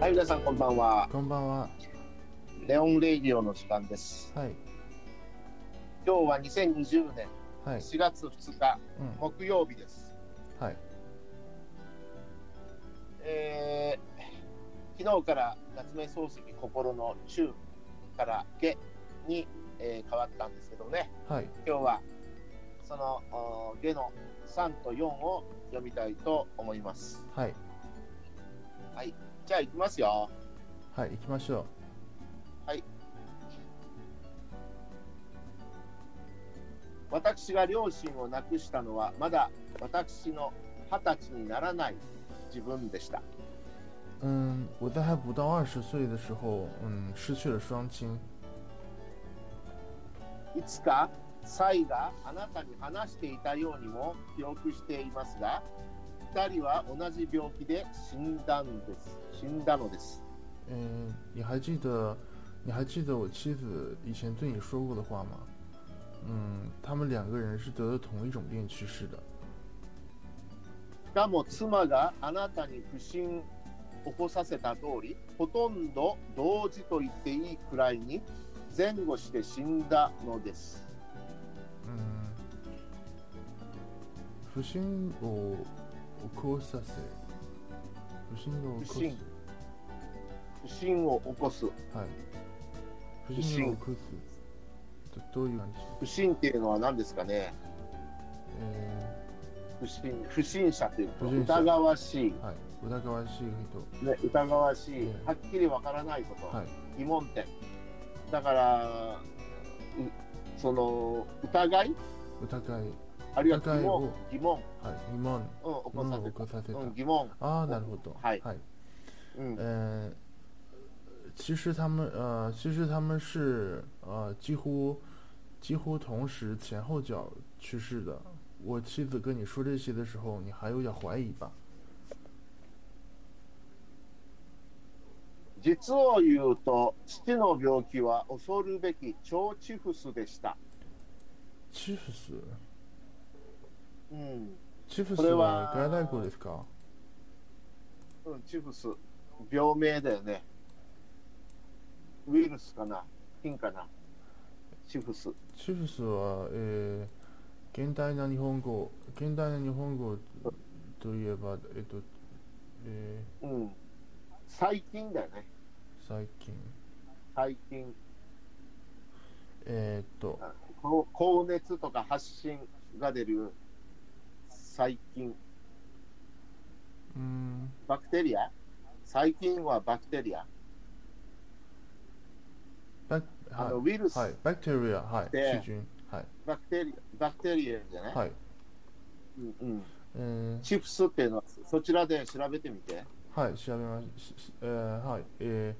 はい、皆さんこんばんは。こんばんは。レオンレイディオの時間です。はい。今日は2020年はい。4月2日、うん。木曜日です。はい。えー、昨日から夏目漱石心の中から下に、えー変わったんですけどね、はい。今日はそのお下の3と4を読みたいと思います。はい。じゃあ行きますよ。はい。行きましょ私が両親を亡くしたのはまだ私の二十歳にならない自分でした。う。嗯，我在还不到二十岁的时候，嗯，失去了双亲。いつかサイがあなたに話していたようにも記憶していますが、二人は同じ病気で死んだんです。死んだのです。嗯，你还记得，你还记得我妻子以前对你说过的话吗？嗯，他们两个人是得了同一种病去世的。 しかも妻があなたに不審起こさせた通り、ほとんど同時と言っていいくらいに前後して死んだのです。嗯，不幸を起こさせ、不幸を起こす。不審を起こす。はい。不幸を起こす。どどういう感じ？不審っていうのは何ですかね？え不審不審者というと不審者疑わしい、ー、はい。疑わしい人。ね、疑わしい、ええはっきりわからないこと、はい。疑問点だからうその疑い？疑い。あるいは疑問？疑問、はい。疑問。うん、起こさせた、起こさせた。うん、疑問、啊，なるほど。はいはい。うん呃，其实他们呃，其实他们是呃几乎几乎同时前后脚去世的。我妻子跟你说这些的时候，你还有点怀疑吧？実を言うと父の病気は恐るべき腸チフスでした、チフス、うん。チフスこれはは外来語ですか？うん、チフス。病名だよね。ウイルスかな？菌かな？チフス。チフスは、えー、現代の日本語、現代の日本語といえば、えっと、えうん。細菌だよね。ー、最近、細菌えー、っと、高熱とか発疹が出る。細菌うーん、バクテリア？細菌はバクテリア。バク、あのはウイルス、い、はい、バクテリア、はい、はい、バクテリアバクテリアじゃない、はい、うんうん、えー、チフスっていうのはそちらで調べてみて。はい、調べまし、しえー、はい、え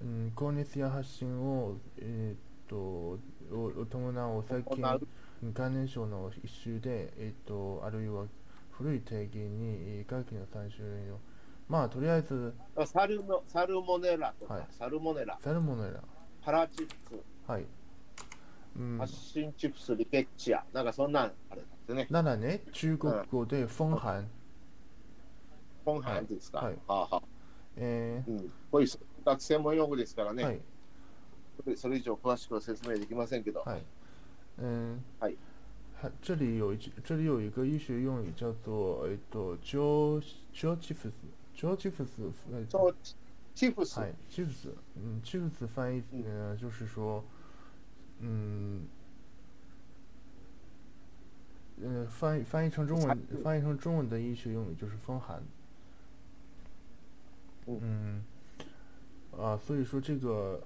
ー、うん、高熱や発疹を、えー、っと、をを伴う細菌行う？感染症の一種で、えー、っと、あるいは古い定義に、えー外気の3種類の、まあ、とりあえず、サルモサルモネラとか、はい。サルモネラ。サルモネラ、パラチフスはい。うん、発疹チフスリケッチアなんかそんなんあれですね。ならね、中国語で風寒、本班ですか、はい。はあはあ。えうん、こういう学専門用語ですからー、ね、はい、それ以上詳しくは説明できませんけど、はい，嗯，はい。还这里有一句这里有一个医学用语叫做えっと jo jo chifus jo chifus 呃そうチフス、嗨 chifus 嗯 chifus 翻译呃就是说嗯呃翻译翻译成中文翻译成中文的医学用语就是风寒。嗯啊，所以说这个，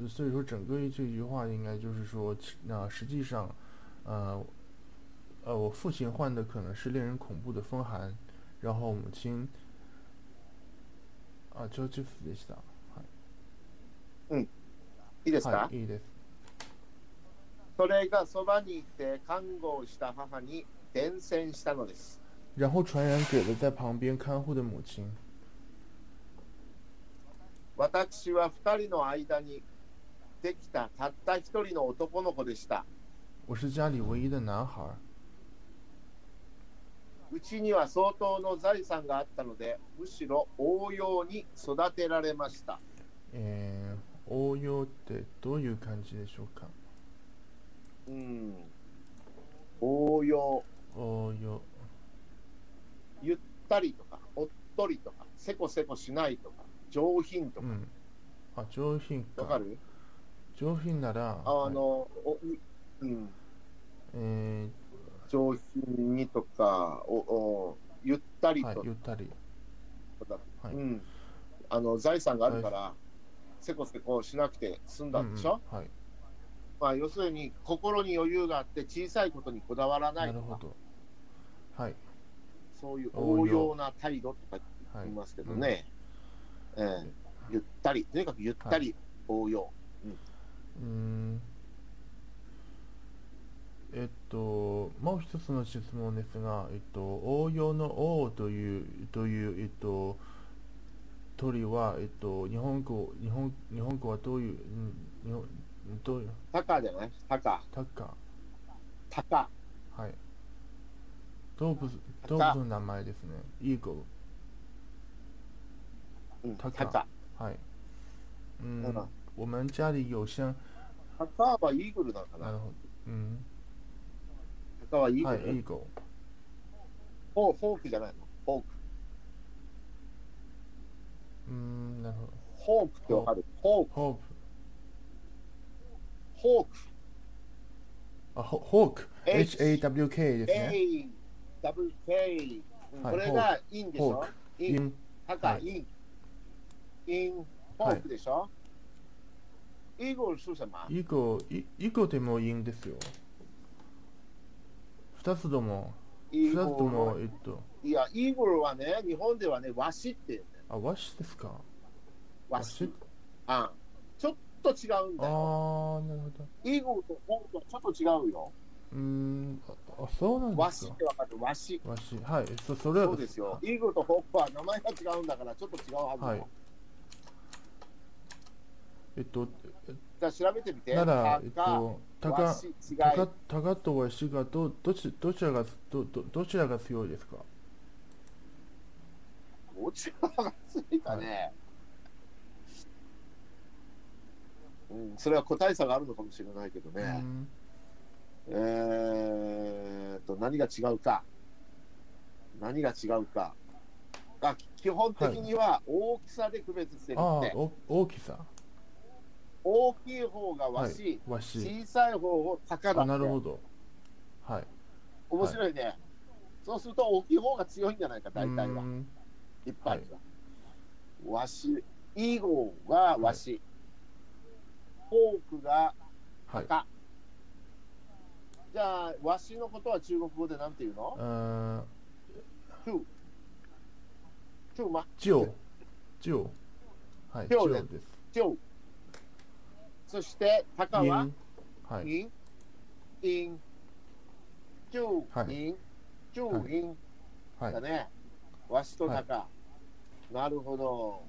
呃所以说整个这句话应该就是说，那、实际上，呃，呃，我父亲患的可能是令人恐怖的风寒，然后母亲，啊，就就でした。いいですか、はい、いいです。 それがそばにいて看護をした母に伝染したのです。然后传染给了在旁边看护的母亲。私は二人の間にできたたった一人の男の子でした。我是家里唯一的男孩。うちには相当の財産があったので、むしろ応用に育てられました。えー、応用ってどういう感じでしょうか？うん。応用、応用。ゆったりとか、おっとりとか、せこせこしないとか、上品とか、うん。あ、上品か。わかる？上品なら、あはいの、おうん、え上品にとか、おおゆったりー、はいと、ゆったり。かはいうん、あの財産があるから、せこせこしなくて済んだんでしょ、うんうんはい。まあ、要するに心に余裕があって小さいことにこだわらなとかないるほど。はい。そういう応応用用な態度とかはい言い。ますけどね、ええゆったりとにかくゆったり応用、うーん。えっと、もう一つの質問ですが、えっと、応用の王という、という、えっと、鳥は、えっと、日本語、日本、日本語はどういう、うん日本、どういう、タカじゃない？タカ。タカ、タカ。はい。動物、タ動物の名前ですね。イーゴうんタカ。タカ。はい。ううん。ん、我们家里有像、タカはイーグルなのかな。なるほど。うん。タカはイーはい、グル、イーゴフォーフォークじゃないの？フォーク。うーん、なるほど。フォークってわかる？フォークHawk。あ、ホ hawk。H-A-W-K ですね。A、W、K、うんはいこれが鹰でしょ？鹰、鹰、タカ、はい。鹰。鹰、hawk でしょ、 eagle 是什么イゴ、イイゴでもいいんですよ。二つとも、イー二つとも、えっと、いや、 eagle はね、日本ではね、ワシって言うんだよ。あ、ワシですか？ワシ。あと違うんだよ。あー、なるほど。イーグルとフォークはちょっと違うよ。うーん、あ、あそうなんワですかシってわかる？ワシ。和紙。はい、そ、それはそうですよ。イーグルとフォークは名前が違うんだから、ちょっと違うはずよ。はいえっと、じゃあ調べてみて。なら、えっと、たワか。たか、たかとわしがど、どち、どちらが、ど、ど、どちらが強いですか？どちらがついたね。うん、それは個体差があるのかもしれないけどうね。ん、えーっと、何が違うか。何が違うか。あ基本的には大きさで区別してるって、あー、お、大きさ。大きい方がは和紙、い。小さい方を鷹だなるほど。はい。面白いね、そうすると大きい方が強いんじゃないか、大体は一般には。和紙、イーゴーが和紙、フォークがはい。鷹。じゃあ、和紙のことは中国語でなんて言うの？うーん、トゥー。トゥーマ、ジオ。ジオ。はい、ジジオです。ジョー。そして、鷹は？はい。イン、イン、チュー、はいイン、チュー、インはいだ。ね。わしと鷹。なるほど。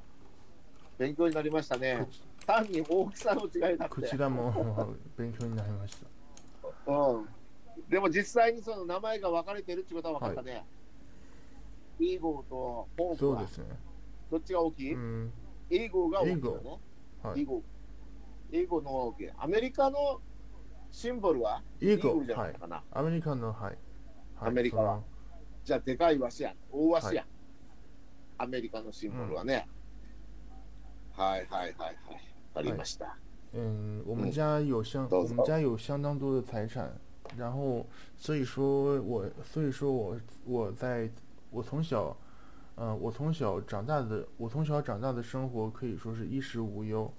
勉強になりましたね。単に大きさの違いだって。こちらも勉強になりました。うん。でも実際にその名前が分かれてるってことは分かったね。イーゴーとフォークはそうですね。どっちが大きい、うん。イーゴーが大きいよね。はいイーゴー。イーゴーの大きい。アメリカのシンボルは？イーゴグルじゃなはいい。かな。アメリカの、はい。はいアメリカはじゃあでかいワシやん。大ワシやん。はアメリカのシンボルはね。はいはいはいはい。わかりました。その嗯，我们家有相，都是我们家有相当多的财产，然后所以说我，所以说我我在我从小，嗯、我从小长大的，我从小长大的生活可以说是衣食无忧。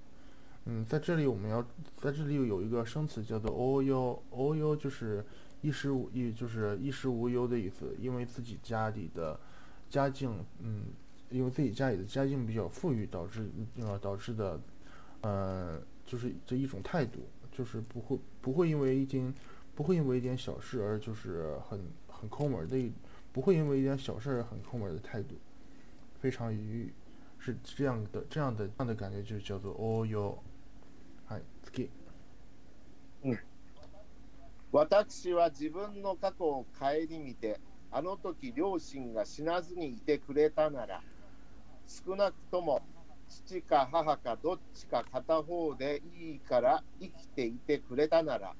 嗯，在这里我们要在这里有一个生词叫做 “all you”，“all you” 就是衣食无衣，就是衣食无忧的意思。因为自己家里的家境，嗯，因为自己家里的家境比较富裕，导致呃导致的， 呃，就是这一种态度，就是不会不会因为一件不会因为一点小事而就是很很抠门的一 不会因为一点小事儿很抠门的态度，非常愉悦，是这样的这样的这样的感觉就叫做哦哟，はい次うん。私は自分の過去を顧みて、あの時両親が死なずにいてくれたなら、少なくとも 父か母かどっちか片方でいいから生きていてくれたなら、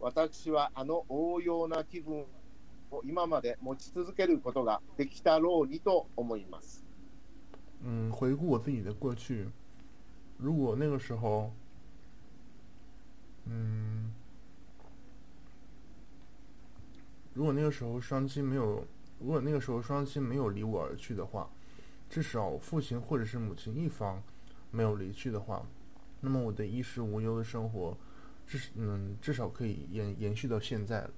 私はあの応用な気分を今まで持ち続けることができたろうにと思います。嗯，回顾我自己的过去，如果那个时候，嗯，如果那个时候双亲没有，如果那个时候双亲没有离我而去的话，至少父亲或者是母亲一方没有离去的话，那么我的衣食无忧的生活，至嗯至少可以延延续到现在了。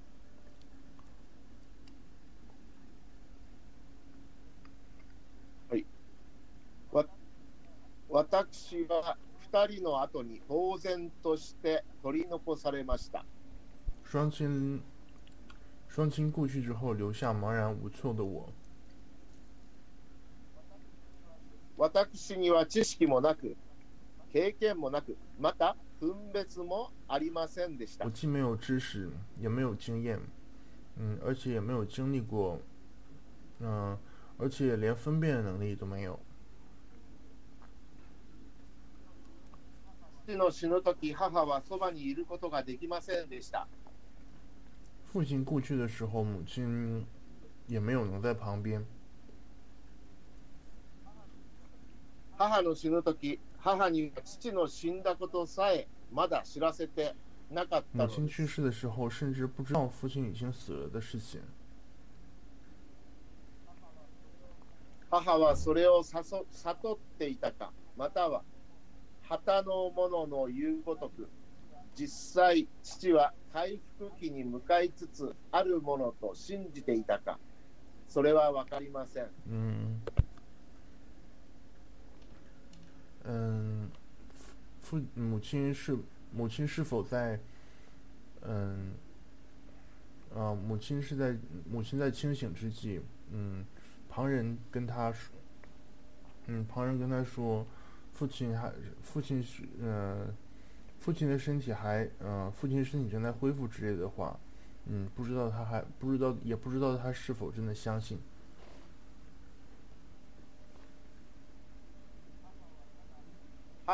私は2人の後に呆然として取り残されました。双亲双亲故去之后，留下茫然无措的我。 私には知識もなく、経験もなく、また分別もありませんでした我。既没有知识，也没有经验，嗯，而且也没有经历过，嗯、而且连分辨的能力都没有。父の死ぬ時、母はそばにいることができませんでした。父亲故去的时候，母亲也没有能在旁边。母の死ぬ時、母には父の死んだことさえまだ知らせてなかった母亲のです。去世的时候，甚至不知道父亲已经死了的事情。母はそれを悟悟っていたか、または旗の者の言うごとく、実際、父は回復期に向かいつつあるものと信じていたか、それは分かりません。嗯，嗯，父母亲是母亲是否在，嗯，啊，母亲是在母亲在清醒之际，嗯，旁人跟他说，嗯，旁人跟他说，父亲还父亲是呃，父亲的身体还呃，父亲身体正在恢复之类的话，嗯，不知道他还不知道也不知道他是否真的相信。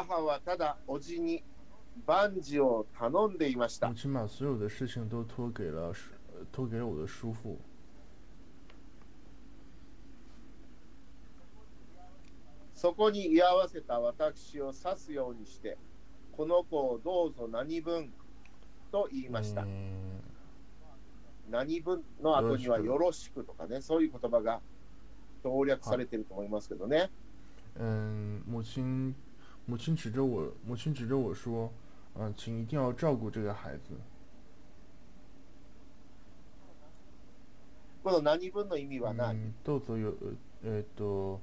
母はただ叔父に万事を頼んでいました母。亲把所有的事情都托给了托给了我的叔父。そこに居合わせた私を指すようにして、この子をどうぞ何分と言いました。嗯，何分の後にはよろしくとかね、そういう言葉が省略されてると思いますけどね。嗯，母亲，母亲指着我，母亲指着我说：“嗯、请一定要照顾这个孩子。この何分の意味は嗯何、どうぞよ、えっと、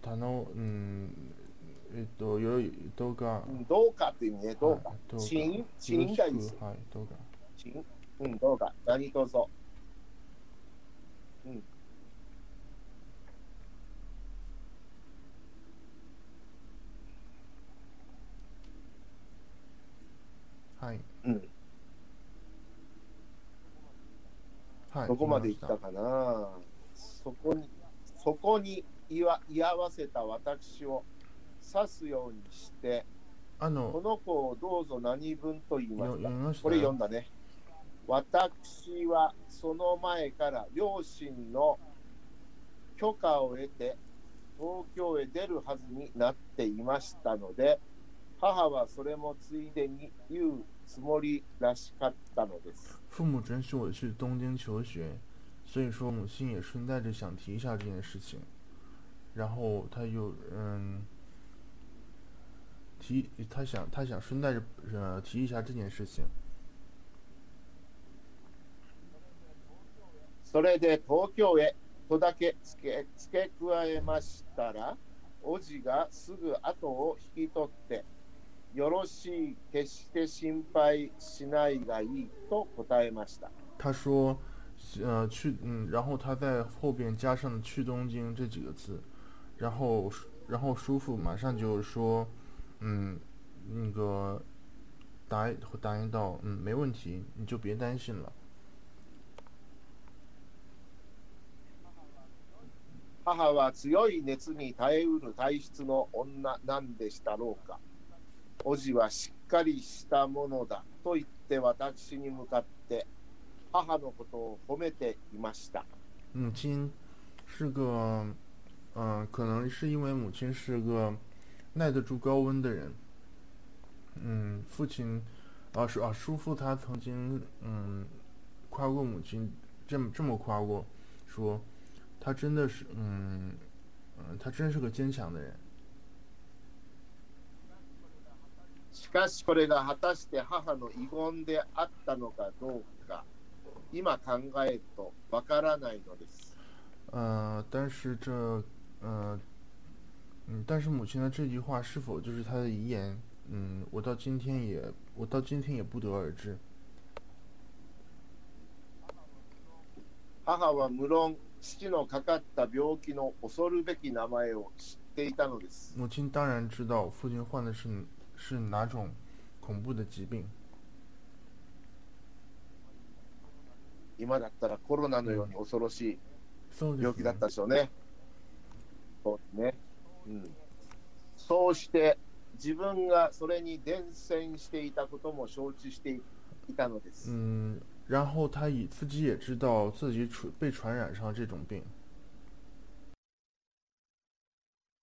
他の、うん、えっと、よろどうか、うんどうかっていうね、どうかはい。どうかチン、よチろしンがいいですく、はい、どうか。チン、うん、どうか。何とぞ。うん。はい、うん。はい。どこまで行ったかなそこに、そこに居わ居合わせた私を指すようにして、あこの、の子をどうぞ何分と言いました？これ読んだね。私はその前から両親の許可を得て東京へ出るはずになっていましたので、母はそれもついでに言うつもりらしかったのです。父母准许我去东京求学，所以说母亲也顺带着想提一下这件事情，然后他又嗯提他想他想顺带着呃提一下这件事情，それで東京へとだけ付け付け加えましたら、叔父がすぐ後を引き取って、 よろしい、決して心配しないがいいと答えました。他说呃，去，嗯，然后他在后边加上“去东京”这几个字，然后，然后叔父马上就说，嗯，那个答答应道，嗯，没问题，你就别担心了。母は強い熱に耐えうる体質の女なんでしたろうか。おじはしっかりしたものだと言って私に向かって母のことを褒めていました。母亲是个，嗯，可能是因为母亲是个耐得住高温的人。嗯，父亲，啊，是啊，叔父他曾经，嗯，夸过母亲，这么这么夸过，说。他真的是，嗯，嗯，他真是个坚强的人。 しかしこれが果たして母の遺言であったのかどうか、今考えるとわからないのです。呃，但是这，呃，嗯，但是母亲的这句话是否就是她的遗言？嗯，我到今天也，我到今天也不得而知。母は無論父のかかった病気の恐るべき名前を知っていたのです。母亲当然知道父亲患的是是哪种恐怖的疾病？今だったらコロナのように恐ろしい病気だったでしょうね。そうですね。うん。そうして自分がそれに伝染していたことも承知していたのです。うん。然后他以自己也知道自己传被传染上这种病。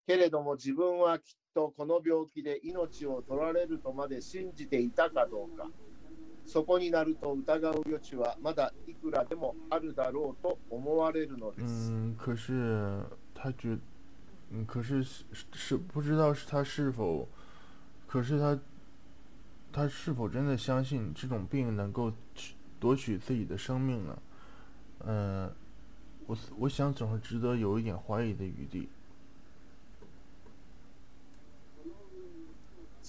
けれども自分はきっとこの病気で命を取られるとまで信じていたかどうか。そこになると疑う余地はまだいくらでもあるだろうと思われるのです。嗯，可是他觉，嗯，可是是不知道是他是否，可是他，他是否真的相信这种病能够夺取自己的生命呢？嗯，呃我我想总是值得有一点怀疑的余地。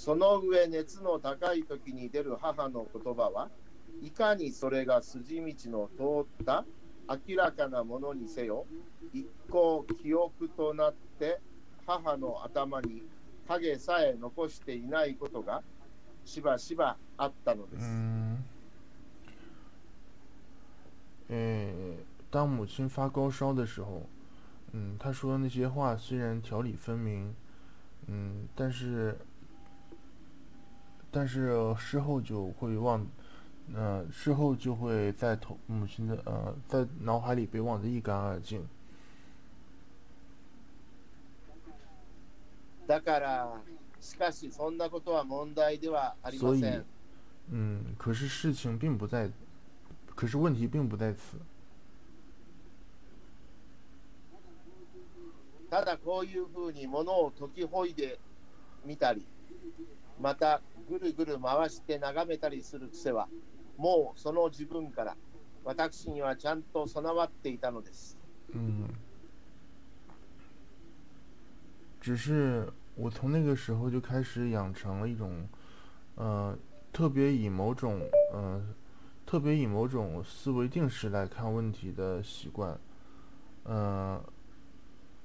その上熱の高い時に出る母の言葉はいかにそれが筋道の通った明らかなものにせよ一向記憶となって母の頭に影さえ残していないことがしばしばあったのです。呃，当母亲发高烧的时候，嗯，她说的那些话虽然条理分明，嗯，但是，但是事后就会忘，呃，事后就会在头母亲的呃在脑海里被忘得一干二净。だから、しかしそんなことは問題ではありません。嗯，可是事情并不在。可是问题并不在此。ただこういうふうに物を解きほいでみたり、 またぐるぐる回して眺めたりする癖は、もうその自分から私にはちゃんと備わっていたのです。嗯，只是我从那个时候就开始养成了一种，呃，特别以某种，呃。特别以某种思维定式来看问题的习惯，嗯，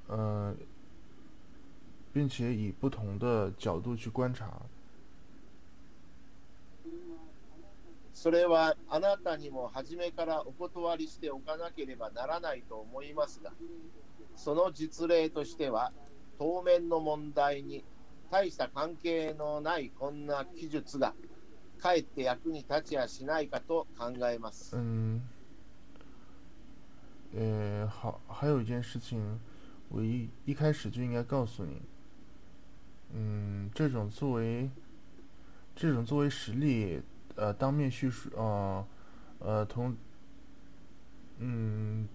呃，并且以不同的角度去观察。 それはあなたにも初めからお断りしておかなければならないと思いますが、その実例としては、当面の問題に大した関係のないこんな記述がかえって役に立ちやしないかと考えます。嗯，呃，好，还有一件事情，我一一开始就应该告诉你，嗯，这种作为这种作为实例，呃，当面叙述，呃，呃，同，嗯，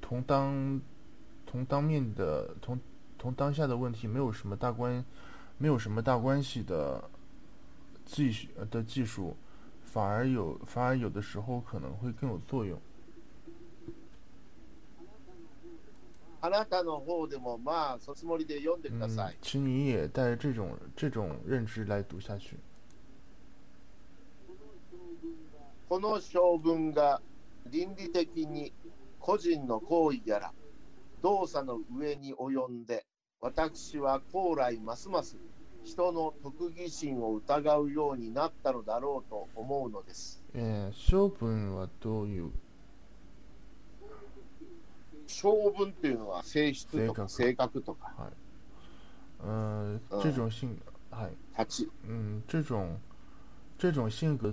同当同当面的同同当下的问题没有什么大关，没有什么大关系的。技术的技术，反而有反而有的时候可能会更有作用。嗯，请你也带着这种这种认知来读下去。この将軍が倫理的に個人の行為やら動作の上に及んで私は高来ますます人の特技心を疑うようになったのだろうと思うのです。えー、性分はどういう？性分っていうのは性質とか性格とか。呃，嗯这种性，嗨，立ち。嗯，这种这种性格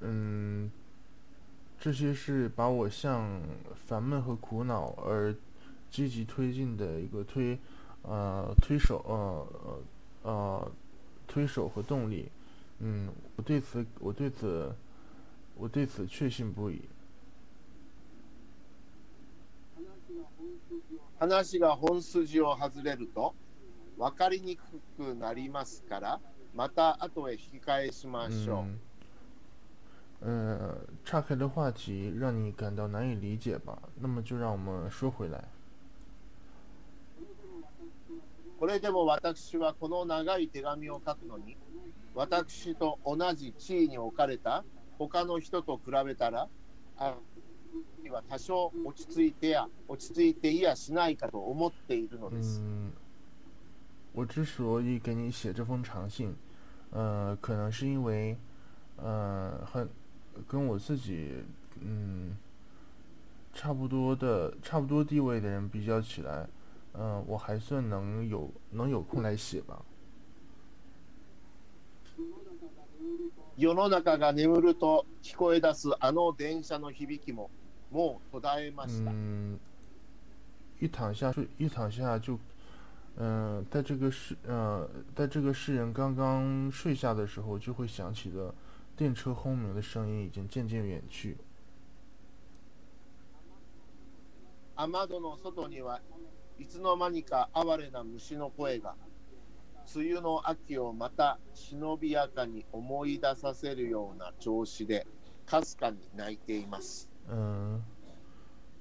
嗯，这些是把我向烦闷和苦恼而积极推进的一个推，呃，推手，呃，呃，呃，推手和动力。嗯，我对此，我对此，我对此确信不疑。話が本筋を外れると分かりにくくなりますからまた後へ引き返しましょう。 嗯，呃，岔开的话题让你感到难以理解吧？那么就让我们说回来。これでも私はこの長い手紙を書くのに私と同じ地位に置かれた他の人と比べたらあは多少落ち着いてや落ち着いていやしないかと思っているのです。嗯，我之所以给你写这封长信，呃，可能是因为，呃，很跟我自己，嗯，差不多的、差不多地位的人比较起来，嗯、我还算能有能有空来写吧。世の中が眠ると聞こえ出すあの電車の響きももう途絶えました。嗯，一躺下睡，一躺下就，嗯、在这个世，呃，在这个世人刚刚睡下的时候，就会响起的 电车轰鸣的声音已经渐渐远去。雨戸の外にはいつの間にか哀れな虫の声が梅雨の秋をまた忍びやかに思い出させるような調子でかすかに泣いています。嗯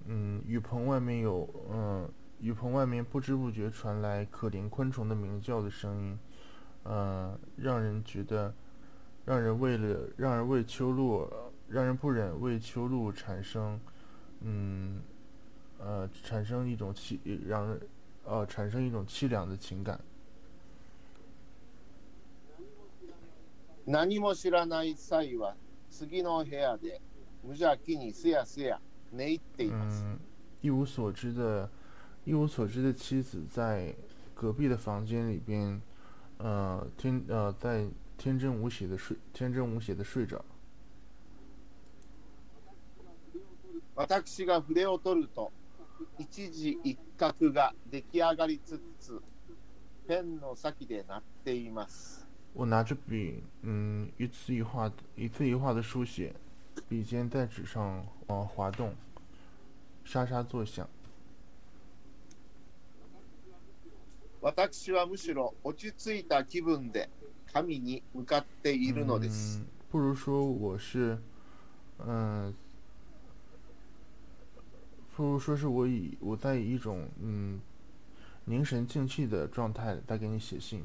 嗯，雨棚外面有，嗯，雨棚外面不知不觉传来可怜昆虫的鸣叫的声音，嗯，让人觉得， 让人为了，让人为秋露，让人不忍为秋露产生，嗯，呃，产生一种凄，让人，呃，产生一种凄凉的情感。何も知らない際は次の部屋で無邪気にすやすや寝入っています。嗯，一无所知的，一无所知的妻子在隔壁的房间里边，呃，天呃，在 天真无邪的睡，天真无邪的睡着。私が筆を取ると一時一角が出来上がりつつペンの先で鳴っています。我拿着笔，嗯，一字一画，一字一画的书写，笔尖在纸上呃滑动，沙沙作响。私はむしろ落ち着いた気分で 神に向かっているのです。嗯，不如说我是，嗯、不如说是我以我在以一种嗯凝神静气的状态在给你写信。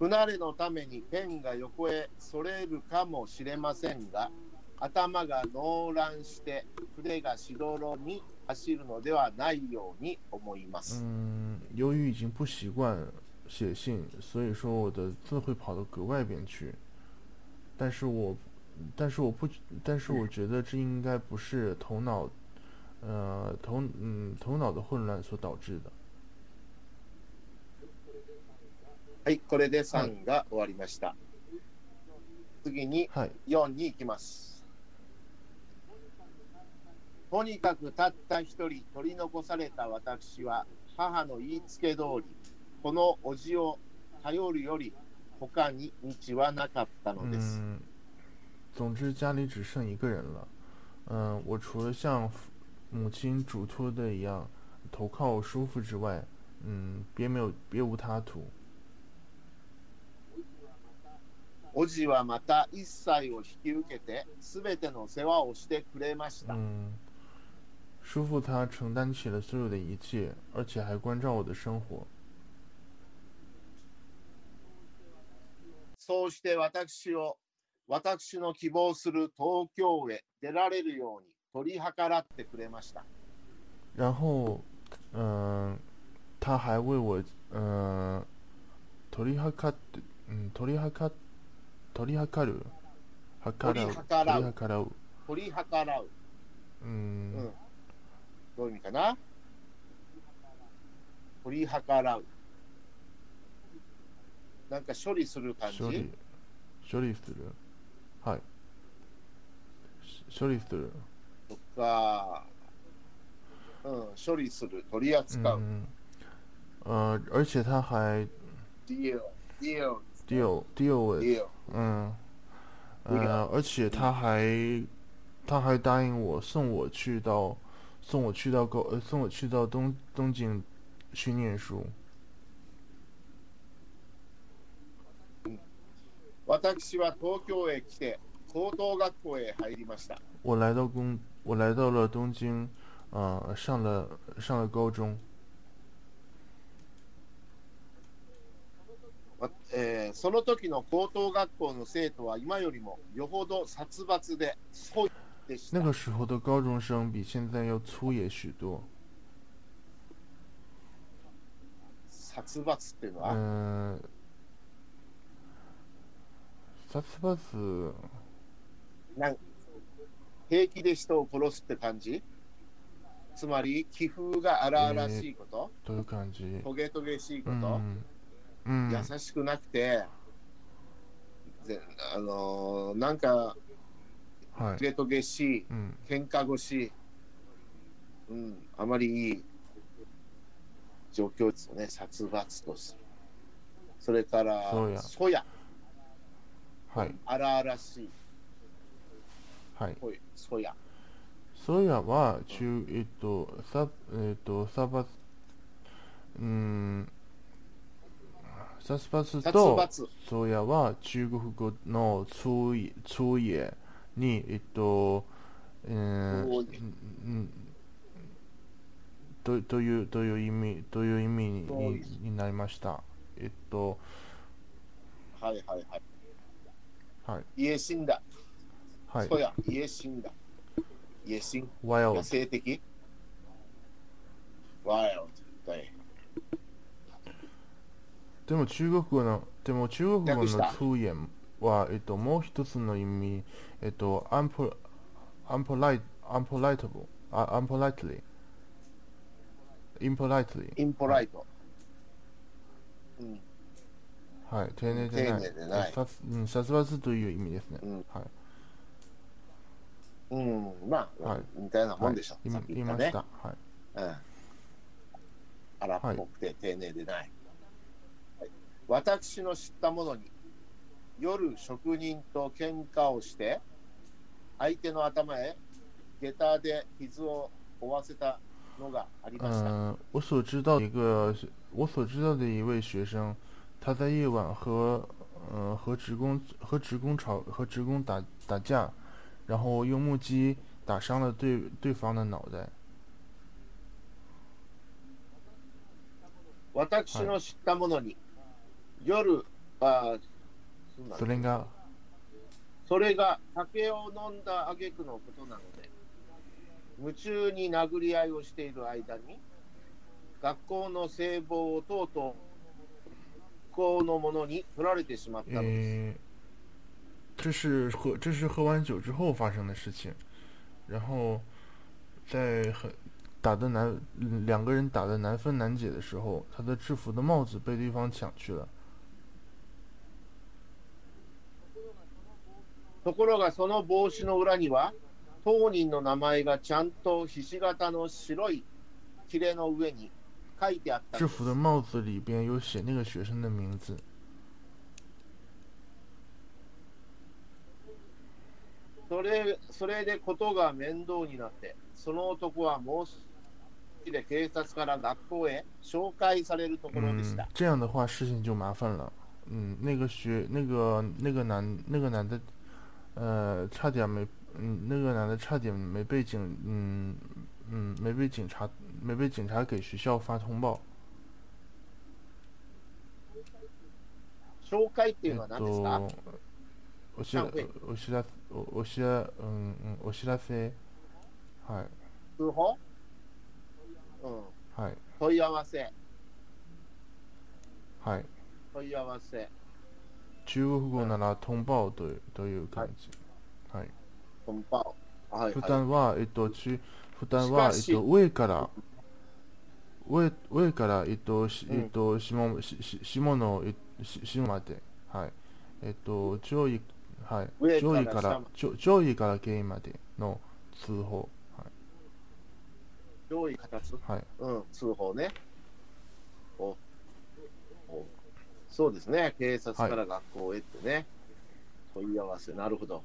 不慣れのためにペンが横へそれるかもしれませんが、頭が濃乱して筆がしどろに走るのではないように思います。嗯，由于已经不习惯写信，所以说我的字会跑到格外边去。但是我，但是我不，但是我觉得这应该不是头脑，呃，头嗯头脑的混乱所导致的。はい、これで3が終わりました。次にはい。4に行きます。とにかくたった一人取り残された私は母の言いつけ通り、この叔父を頼るより他に道はなかったのです。嗯，总之家里只剩一个人了。嗯，我除了向母亲嘱托的一样，投靠我叔父之外，嗯，别没有别无他途。おじはまた一切を引き受けて、すべての世話をしてくれました。嗯，叔父他承担起了所有的一切，而且还关照我的生活。そうして私を、私の希望する東京へ出られるように取り計らってくれました。然后，嗯、他还为我，嗯、取り計って、嗯，取り計、取り計る、計らう、取り計らう。取り計らう、うんどういう意味かな？取り計らう。なんか処理する感じ？処理、処理する、はい、し処理する、とか、うん、処理する、取り扱う。嗯，呃，而且他还 deal, deal, deal deal with。嗯，呃，而且他还他还答应我送我去到送我去到高呃送我去到东东京去念书。私は東京へ来て、高等学校へ入りました。我来到公我来到了东京，呃，上了上了高中。わえーその時の高等学校の生徒は今よりもよほど殺伐で粗いでした。 那个时候的高中生比现在要粗野许多。殺伐っていうのは、嗯、殺伐。なん平気で人を殺すって感じ？つまり気風が荒々しいこと、という感じ。トゲトゲしいこと、嗯嗯優しくなくて、ぜあのーなんかはい。ト。ゲトゲしい、嗯喧嘩腰、うん、あまりいい。状況ですよね、殺伐とする。それから、そうや。そや、はい。荒々しい、はい。そや。ソヤ。は中えっとサえっとサバうーん。殺伐殺と伐、ソヤは中国語のツイツイエにえっとえーとというという意味という意味ににになりました。えっとはいはいはい。はい家死んだ。はいそや、家死んだ。家死ん。wild 野生的？ワイルド。はい。でも中国語の、でも中国語の通言は、えっと、もう一つの意味、えっと、アンポ、アンポライ、アンポライトブアンポライトリー、インポライトリー、インポライト。うん。はい、丁寧でない。丁寧でない殺うん殺伐という意味ですね。うんはい、うん、まあ、はい似たようなもんでしょ。言いね言いました。。はい。うん。荒っぽくて丁寧でない。はい私の知ったものに、夜職人と喧嘩をして、相手の頭へ下駄で傷を負わせたのがありました。嗯，我所知道的一个，我所知道的一位学生，他在夜晚和呃和职工和职工吵和职工打打架，然后用木屐打伤了对对方的脑袋。私の知ったものに、夜、あそれがそれが酒を飲んだ挙句のことなので、夢中に殴り合いをしている間に、学校の制帽をとうとう、学校のものに取られてしまったのです。诶，这是喝这是喝完酒之后发生的事情，然后在很打的难嗯两个人打的难分难解的时候，他的制服的帽子被对方抢去了。ところがその帽子の裏には、当人の名前がちゃんとひし形の白い切れの上に書いてあった制服的帽子里边有写那个学生的名字。それそれでことが面倒になって、その男はもうすぐで警察から学校へ紹介されるところでし嗯た。，这样的话事情就麻烦了。嗯，那个学那个那个男那个男的，呃，差点没，嗯，那个男的差点没被警，嗯嗯，没被警察没被警察给学校发通报。紹介っていえっうのは何ですか、と、お知ら上海お知らおお知らうんうんお知らせはい通報、うん、はい問い合わせ、はい問い合わせ、 中国語なら通報というという感じ。はい。本番。はい、負はい。担は、えっと、中負担は、えっと、上から、上上から、えっと、しうんえっと、下下の、下まで、はい。えっと、上位、はい。上位から上上位から下位までの通報。上位形、はい。うん、通報ね。おおそうですね、警察から学校へってね、問い合わせ、なるほど。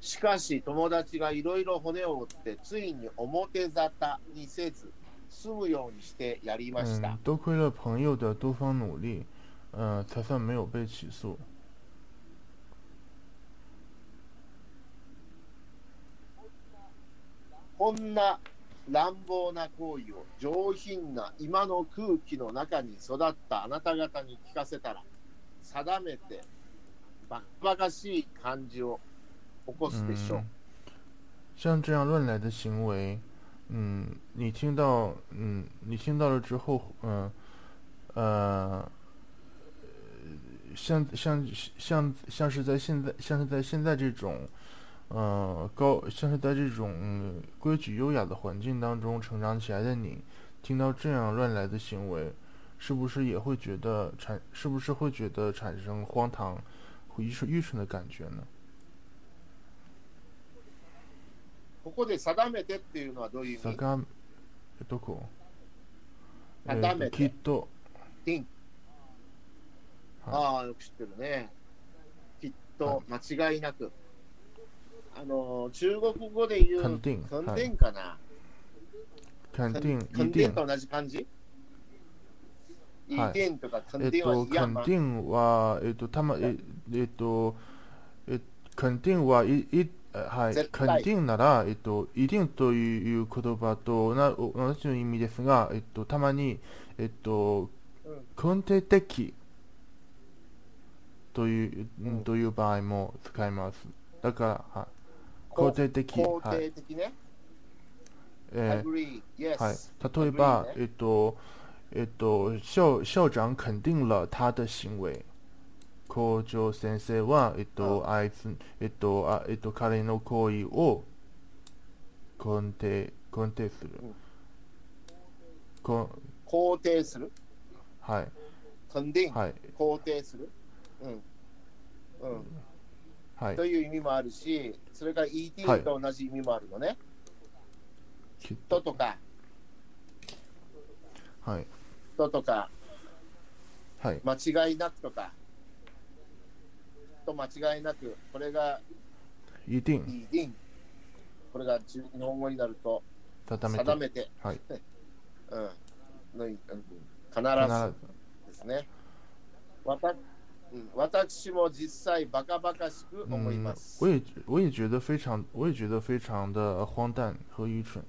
しかし、友達がいろいろ骨を折って、ついに表沙汰にせず、済むようにしてやりました嗯。，多亏了朋友的多方努力，呃，才算没有被起诉。こんな乱暴な行為を上品な今の空気の中に育ったあなた方に聞かせたら、定めてバカバカしい感じを起こすでしょう。嗯，像这样乱来的行为，嗯，你听到，嗯，你听到了之后，嗯，呃，像像像像是在现在，像是在现在这种，呃，高，像是在这种、嗯、规矩优雅的环境当中成长起来的你，听到这样乱来的行为，是不是也会觉得产，是不是会觉得产生荒唐和愚蠢愚蠢的感觉呢？ここで定めてっていうのはどういう意味坂どこえ定めてーときっと、ティン。はああ、よく知ってるね。きっと間違いなく。 あの、中国語で言う、肯定肯はい定かな。肯定、肯一定。定と同じ漢字一はい。定とか肯えっ定はと、一样吗肯定は、えっと、たま、ええっと、え肯定はい、い、えはい。絶、対。肯定なら、えっと、一定という言葉とな同じの意味ですが、えっと、たまに、えっとうん、肯定的という、うんという場合も使います。だから、はい、肯定的、肯はい。定的ね。えー agree, yes. はい、例えばね、えっと、えっと、校校長肯定了他的行為。校長先生は、えっと、あいつ、えっと、あえっと、彼の行為を肯定、肯定するうん。こ肯定する？はい、肯定、はい、肯定する？うん。うん。はい。と。いう意味もあるし、それから ET と同じ意味もあるのね。きっと。とか、はい、ととか、はい、間違いなくとか、と間違いなく、これが一定、ET。これが中日本語になると、定めて、定めて、はい、うん。必必ずですね。わたうん、私も実際バカバカしく思い嗯ます。我也我也觉得非常，我也觉得非常的荒诞和愚蠢。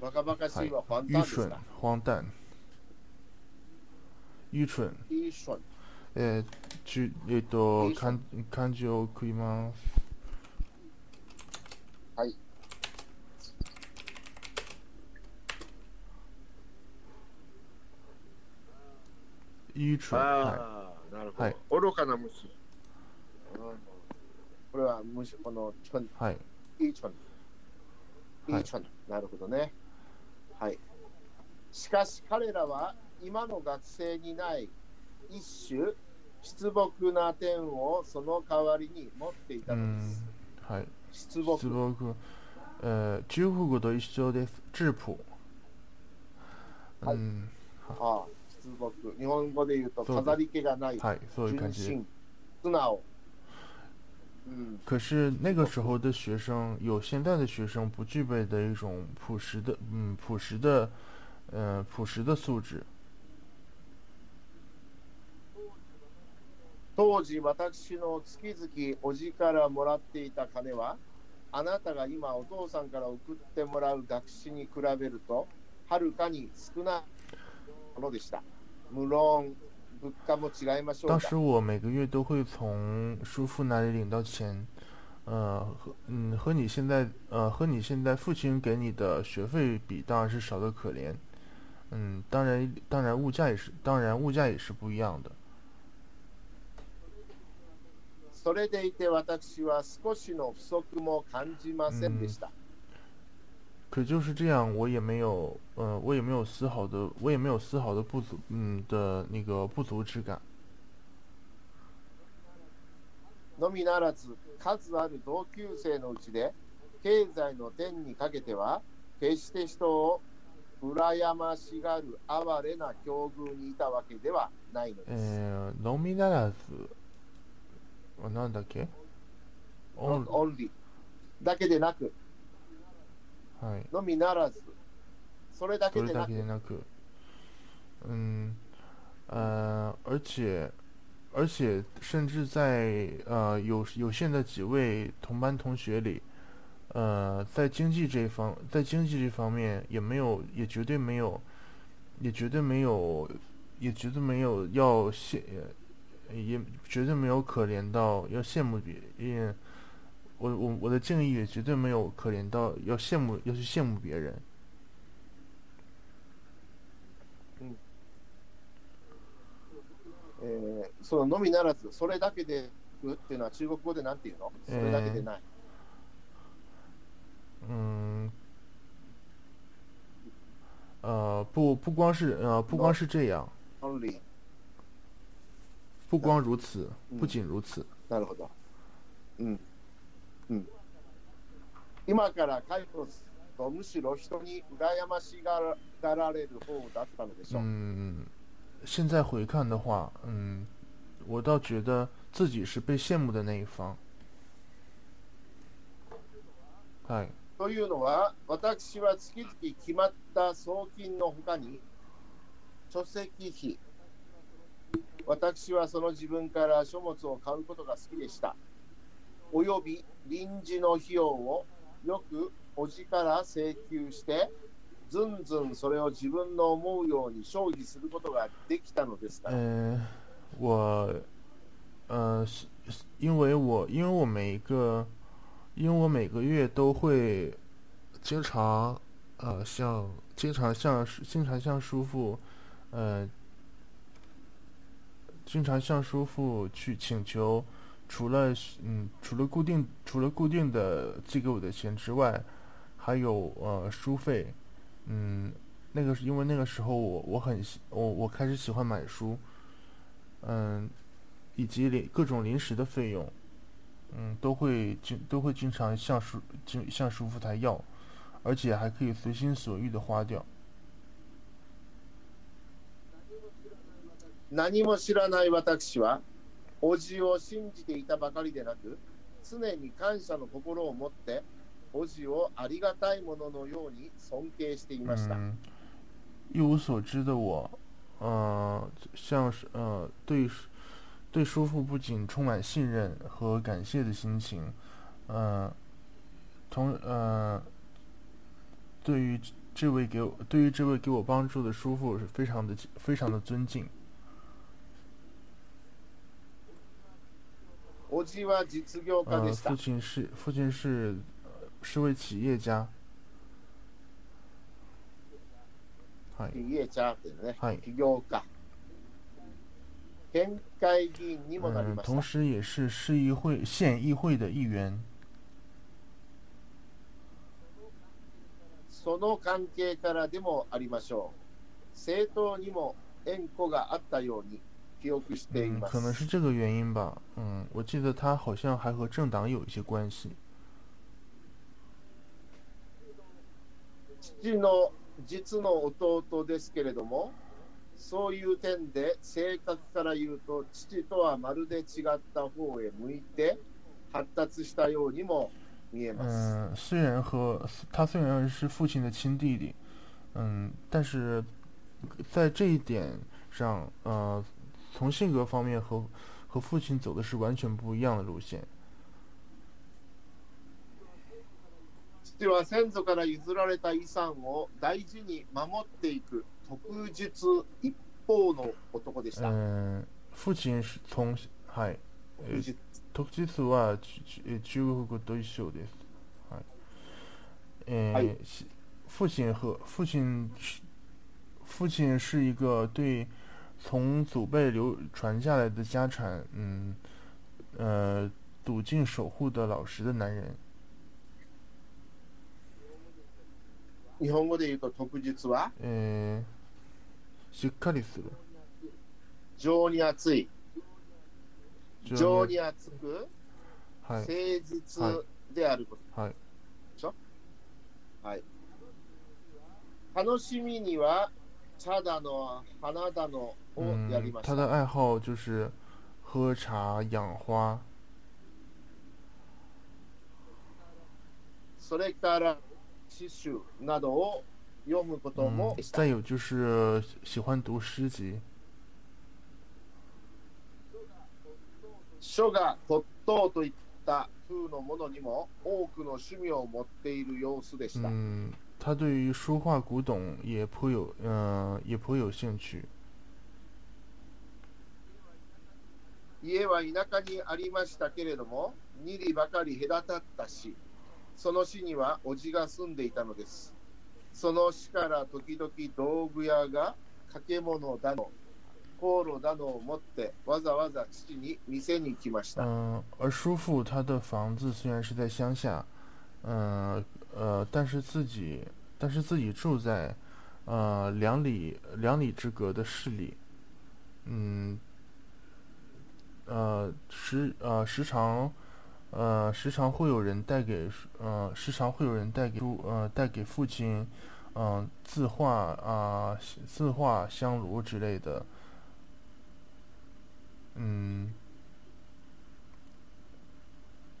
バカバカしいは愚蠢荒诞、愚蠢。いいションえー、ちゅえっ、と漢漢字を送ります。はい。愚蠢。はああ、なるほど。はい愚かな虫。うんこれは虫、このチョン、い。はい。いいチョン。はいいいチョン。なるほどね。はい。しかし彼らは今の学生にない一種出木な点をその代わりに持っていたのうんです。。はい。出木。出木。えー、中国語と一緒です。質朴。はいうん。ああ、出木。日本語で言うと飾り気がない。はい。そういう感純じ素直。嗯，可是那个时候的学生有现在的学生不具备的一种朴实的，嗯，朴实的，呃，朴实的素质。当時私の月々おじからもらっていた金はあなたが今お父さんから送ってもらう学士に比べるとはるかに少ないものでした。無論物価も違いましょうが当时我每个月都会从叔父那里领到钱，呃，和嗯和你现在呃和你现在父亲给你的学费比，当然是少得可怜。嗯，当然当然物价也是当然物价也是不一样的。それでいて私は少しの不足も感じませんでした。 可就是这样，我也没有，呃，我也没有丝毫的，我也没有丝毫的不足，嗯的那个不足之感。のみならず数ある同級生のうちで経済の点にかけては決して人を羨ましがる哀れな境遇にいたわけではないのです。呃，のみならず，あなんだっけ？オンリーだけでなくはい。のみならずそれだけそれだでなくけでなく，嗯，呃，而且，而且，甚至在呃有有限的几位同班同学里，呃，在经济这一方，在经济这方面也没有，也绝对没有，也绝对没有，也绝对没有要羡，也绝对没有可怜到要羡慕别，也， 我我我的敬意也绝对没有可怜到要羡慕要去羡慕别人。えーそののみならずそれだけでっていうのは中国語でなんていうのそれだけでない。嗯，呃，不不光是呃不光是这样， only 不光如此，嗯不仅如此，なるほど。うん。うん。 今から解放するとむしろ人に羨ましがられる方だったのでしょう。嗯，现在回看的话，嗯，我倒觉得自己是被羡慕的那一方。はい。というのは、私は月々決まった送金のほかに、書籍費、私はその自分から書物を買うことが好きでした。および臨時の費用をよくおじから請求して、ずんずんそれを自分の思うように消費することができたのですから。嗯，我，呃，是是因为我因为我每一个，因为我每个月都会经常，呃，向经常向经常向叔父，呃，经常向叔父去请求，除了嗯除了固定除了固定的寄给我的钱之外，还有呃书费，嗯，那个是因为那个时候我我很喜我我开始喜欢买书，嗯，以及临各种临时的费用，嗯，都会经都会经常向叔经向叔父台要，而且还可以随心所欲的花掉。何も知らない私は、 おじを信じていたばかりでなく、常に感謝の心を持って、おじをありがたいもののように尊敬していました。嗯，一无所知的我，呃，像是呃对对叔父不仅充满信任和感谢的心情，呃，同呃对于这位给我对于这位给我帮助的叔父是非常的非常的尊敬。 おじは実業家呃，でした父。亲是父亲是呃是位企业家。はい。企業家ってね、はい起業家。県会議員にもなり嗯，ました。同时也是市议会、县议会的议员。その関係からでもありましょう。政党にも縁故があったように嗯，ます。可能是这个原因吧。嗯，我记得他好像还和政党有一些关系。父の実の弟ですけれども、そういう点で性格から言うと、父とはまるで違った方へ向いて、 発達したようにも見えます。嗯，虽然和他虽然是父亲的亲弟弟，嗯，但是在这一点上，呃， 从性格方面和和父亲走的是完全不一样的路线。父は先祖から譲られた遺産を大事に守っていく特術一方の男でした。嗯，父亲是从はい、え特術特実はちちえ中国語と一緒です。はい。呃，はい是父亲和父亲是父亲是一个对 从祖辈流传下来的家产，嗯，呃，笃尽守护的老实的男人。日本語で言うと特術は呃，しっかりする。情に熱い、情情に熱く、はい誠実であること。はい。はい。楽しみには 茶だの、花だのをやり嗯ま，した。他的爱好就是喝茶养花。それから詩集などを読むこともし，た再。有就是喜欢读诗集。書が骨董といった風のものにも多くの趣味を持っている様子でした。嗯，他对于书画古董也颇有，嗯、也颇有兴趣。家は田舎にありましたけれども、二里ばかり隔たったし、その市には叔父が住んでいたのです。その市から時々道具屋が掛け物だの、香炉だのを持ってわざわざ父に店に来ました。嗯、而叔父他的房子虽然是在乡下，嗯呃呃但是自己但是自己住在呃两里两里之隔的市里，嗯，呃时呃时常呃时常会有人带给呃时常会有人带给呃带给父亲嗯、字画啊、字画香炉之类的，嗯。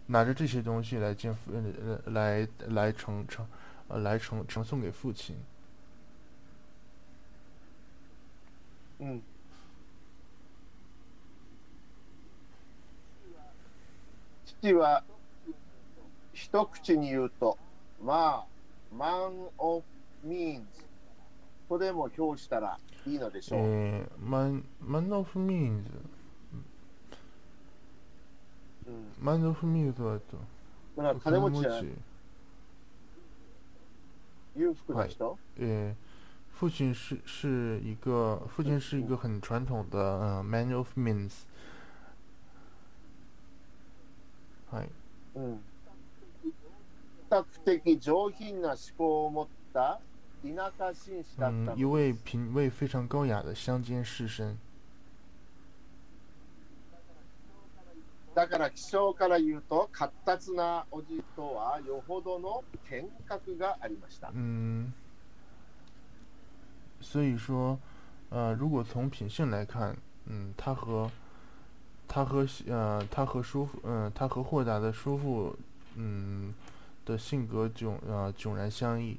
拿着这些东西来见父，呃，来来呈呈，呃，来呈呈送给父亲。うん父は一口に言うと、まあ、マン・オブ・ミーンズとでも表したらいいのでしょう。えー、man man of means うん、 man of means はとだから金持ちじゃない金持ち裕福な人、呃，父亲是是一个父亲是一个很传统的呃 man of means。はい。うん、比較的上品な思考を持った田舎紳士だった嗯，の一位品味非常高雅的乡间士绅。 だから気象から言うと活発なおじとはよほどの見学がありました。嗯，所以说，呃，如果从品性来看，嗯，他和他和呃他和叔父，嗯、他和豁达的叔父，嗯的性格迥呃迥然相异。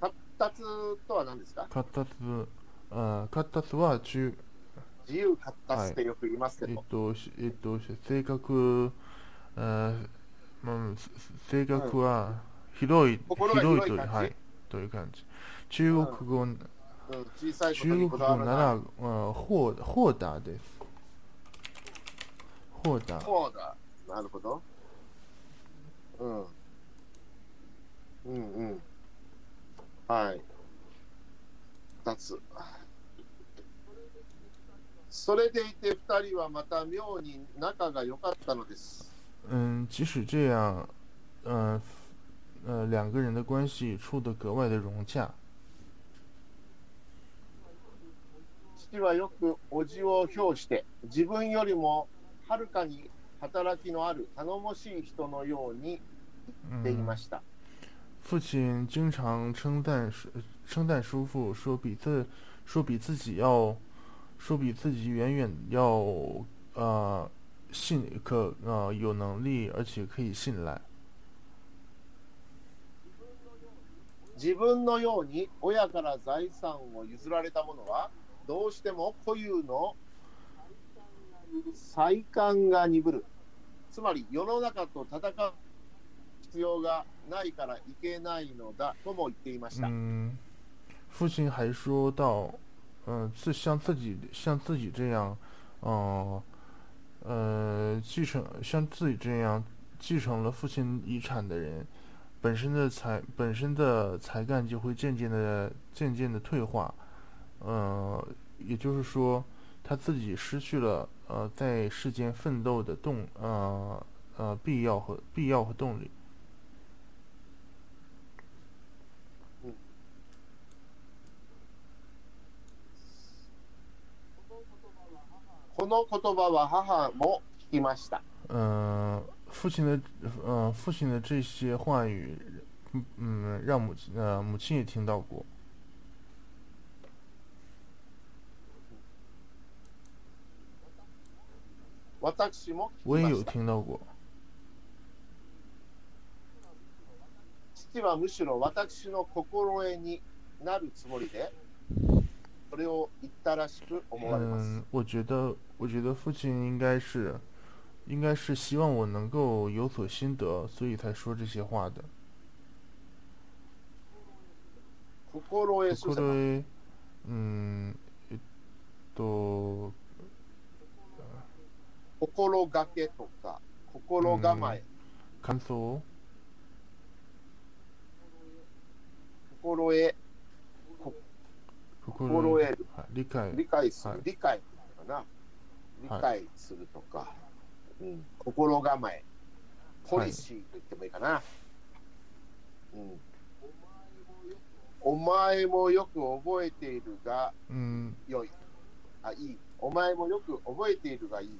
発達とは何ですか？活達、呃活達は中自由発達ってよく言いますけど、えっとしえっと性格、呃嗯性格は広い、心が広い広いというはいという感じ。中国語うん、中国語ならない。、呃、豁豁达です。豁达。そうだ。なるほど。うん。うんうん。はい。二つ。それでいて二人はまた妙に仲が良かったのです。嗯，即使这样，呃呃，两个人的关系处得格外的融洽。父はよく叔父を評して、自分よりもはるかに働きのある頼もしい人のように言っていま嗯，した。父亲经常称赞叔称赞叔父，说比自说比自己要 说比自己远远要呃信可呃有能力，而且可以信赖。自分のように親から財産を譲られた者は、どうしても固有の再感が鈍る。つまり世の中と戦う必要が ないからいけないのだとも言っていました。嗯，父亲还说到，嗯、自像自己像自己这样，嗯、呃，继承像自己这样继承了父亲遗产的人，本身的才本身的才干就会渐渐的渐渐的退化，呃，也就是说，他自己失去了呃在世间奋斗的动呃呃必要和必要和动力。 この言葉は母も聞きました。嗯，父亲的，嗯，父亲的这些话语，嗯，让母亲，呃，母亲也听到过。我也有。听到过。父はむしろ私の心得になるつもりで、れを言ったらしく思われます。嗯，我觉得，我觉得父亲应该是，应该是希望我能够有所心得，所以才说这些话的。心得。これ、嗯，えっと、心がけとか、心構え、感想。心得、心心得る、はい。理解。理解する、はい。理解かな。理解するとか、うん、心構え、ポリシーと言ってもいいかな。うん、お前もよく覚えているが嗯良い。あ、いい。お前もよく覚えているがいい。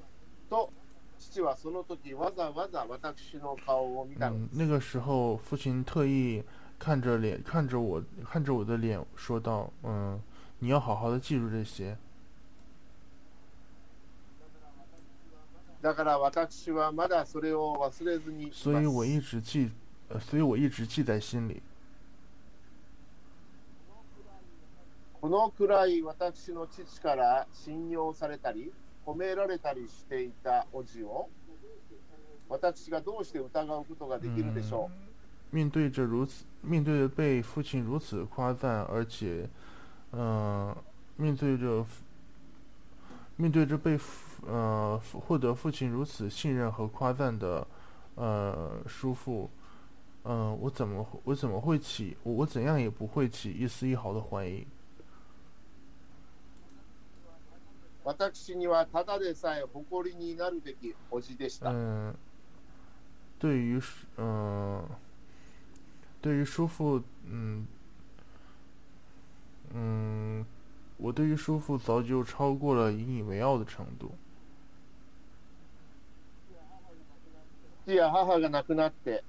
と、父はその時わざわざ私の顔を見たの。嗯，那个时候父亲特意看着脸，看着我，看着我的脸，说道：“嗯，你要好好的记住这些。だから私はまだそれを忘れずにいます。所以我一直记，呃，所以我一直记在心里。このくらい私の父から信用されたり、褒められたりしていたおじを、私がどうして疑うことができるでしょ面对着如此，面对着被父亲如此夸赞，而且，嗯、面对着，面对着被父，呃，获得父亲如此信任和夸赞的，呃，叔父，嗯、我怎么我怎么会起我我怎样也不会起一丝一毫的怀疑。う。私にはただでさえ誇りになるべきおじでした。嗯，对于叔嗯、对于叔父，嗯， 嗯，我对于叔父早就超过了引以为傲的程度。父や母が亡くなって、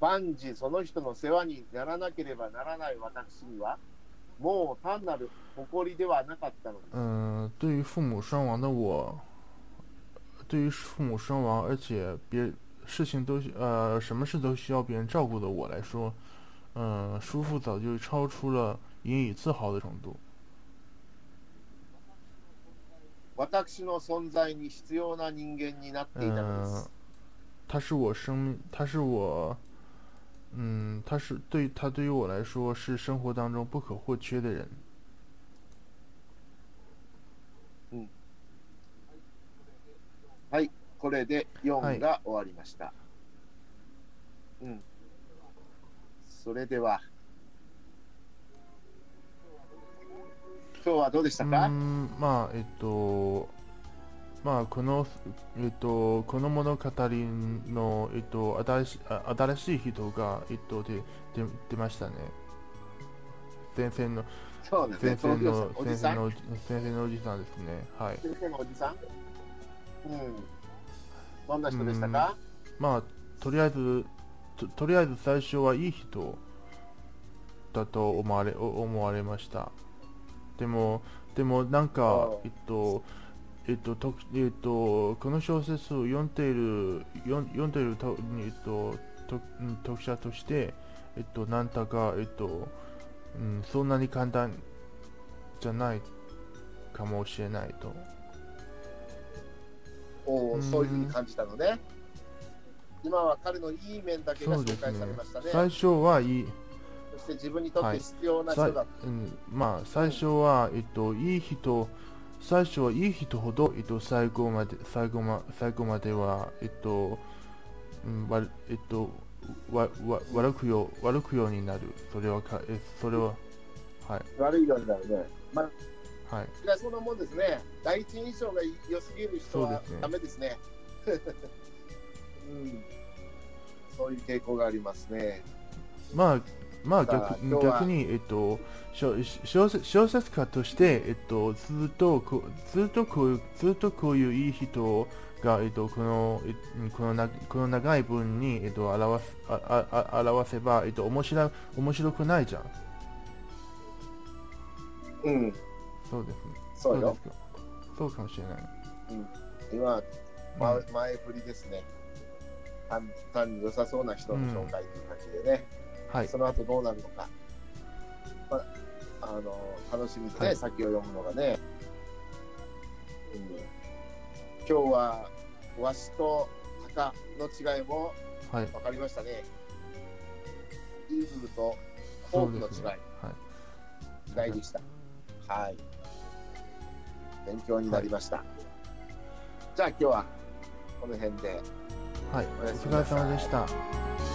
万事その人の世話にならなければならない私には、もう単なる誇りではなかったのです。嗯，对于父母双亡的我，对于父母双亡，而且别事情都需呃什么事都需要别人照顾的我来说，嗯，叔父早就超出了 引以自豪的程度。私の存在に必要な人間になっていたので嗯す。，他是我生命，他是我，嗯，他是对他对于我来说是生活当中不可或缺的人。はい、これで4が終わりました。うん。それでは、 今日はどうでしたか、うん、まあえっと、まあこのえっとこの物語のえっと新し新しい人がえっとでで出ましたね。先生のそうですね先、生東京のさんおじさん？先生の先生のおじさんですね。はい。先生のおじさん？うん。どんな人でしたか、まあとりあえずととりあえず最初はいい人だと思われお思われました。でも、でもなんかう、んえっと、えっと、とえっと、この小説を読んでいる、読んでいると、えっと、とうん読者として、えっと、なんだか、えっと、うん、そんなに簡単じゃないかもしれないと。おうんそういうふうに感じたのね。今は彼のいい面だけが紹介されましたね。最初はいい、そして自分にとって必要なさ人だ。うん、まあ最初は、えっと、いい人最初はいい人ほど、えっと、最後まで最後ま最後までは、えっとうんわえっと、わわ悪くよ悪くようになるそれはかえそれははい悪いようになるね。まあ、はいいやそんなもんですね。第一印象が良すぎる人はそうですねダメですね。うん、そういう傾向がありますね。まあまあ逆逆に、えっと、小小説小説家として、えっと、ずっとこずっとこういうずっとこういういい人が、えっと、このこのなこの長い文に、えっと、表すあああ表せば、えっと、面白面白くないじゃん。うん、そうですね。そうよ。ですか？そうかもしれない。今、うんま、前振りですね。単単に良さそうな人の紹介という感じでね。はい。その後どうなるのか。まあ、あの楽しみでね、はい先を読むのがね。うん、今日はわしと鷹の違いもはい。分かりましたね。イーグルとホークの違い、ねはい。違いでした。はい。勉強になりました。じゃあ今日はこの辺で。はい。お疲れ様でした。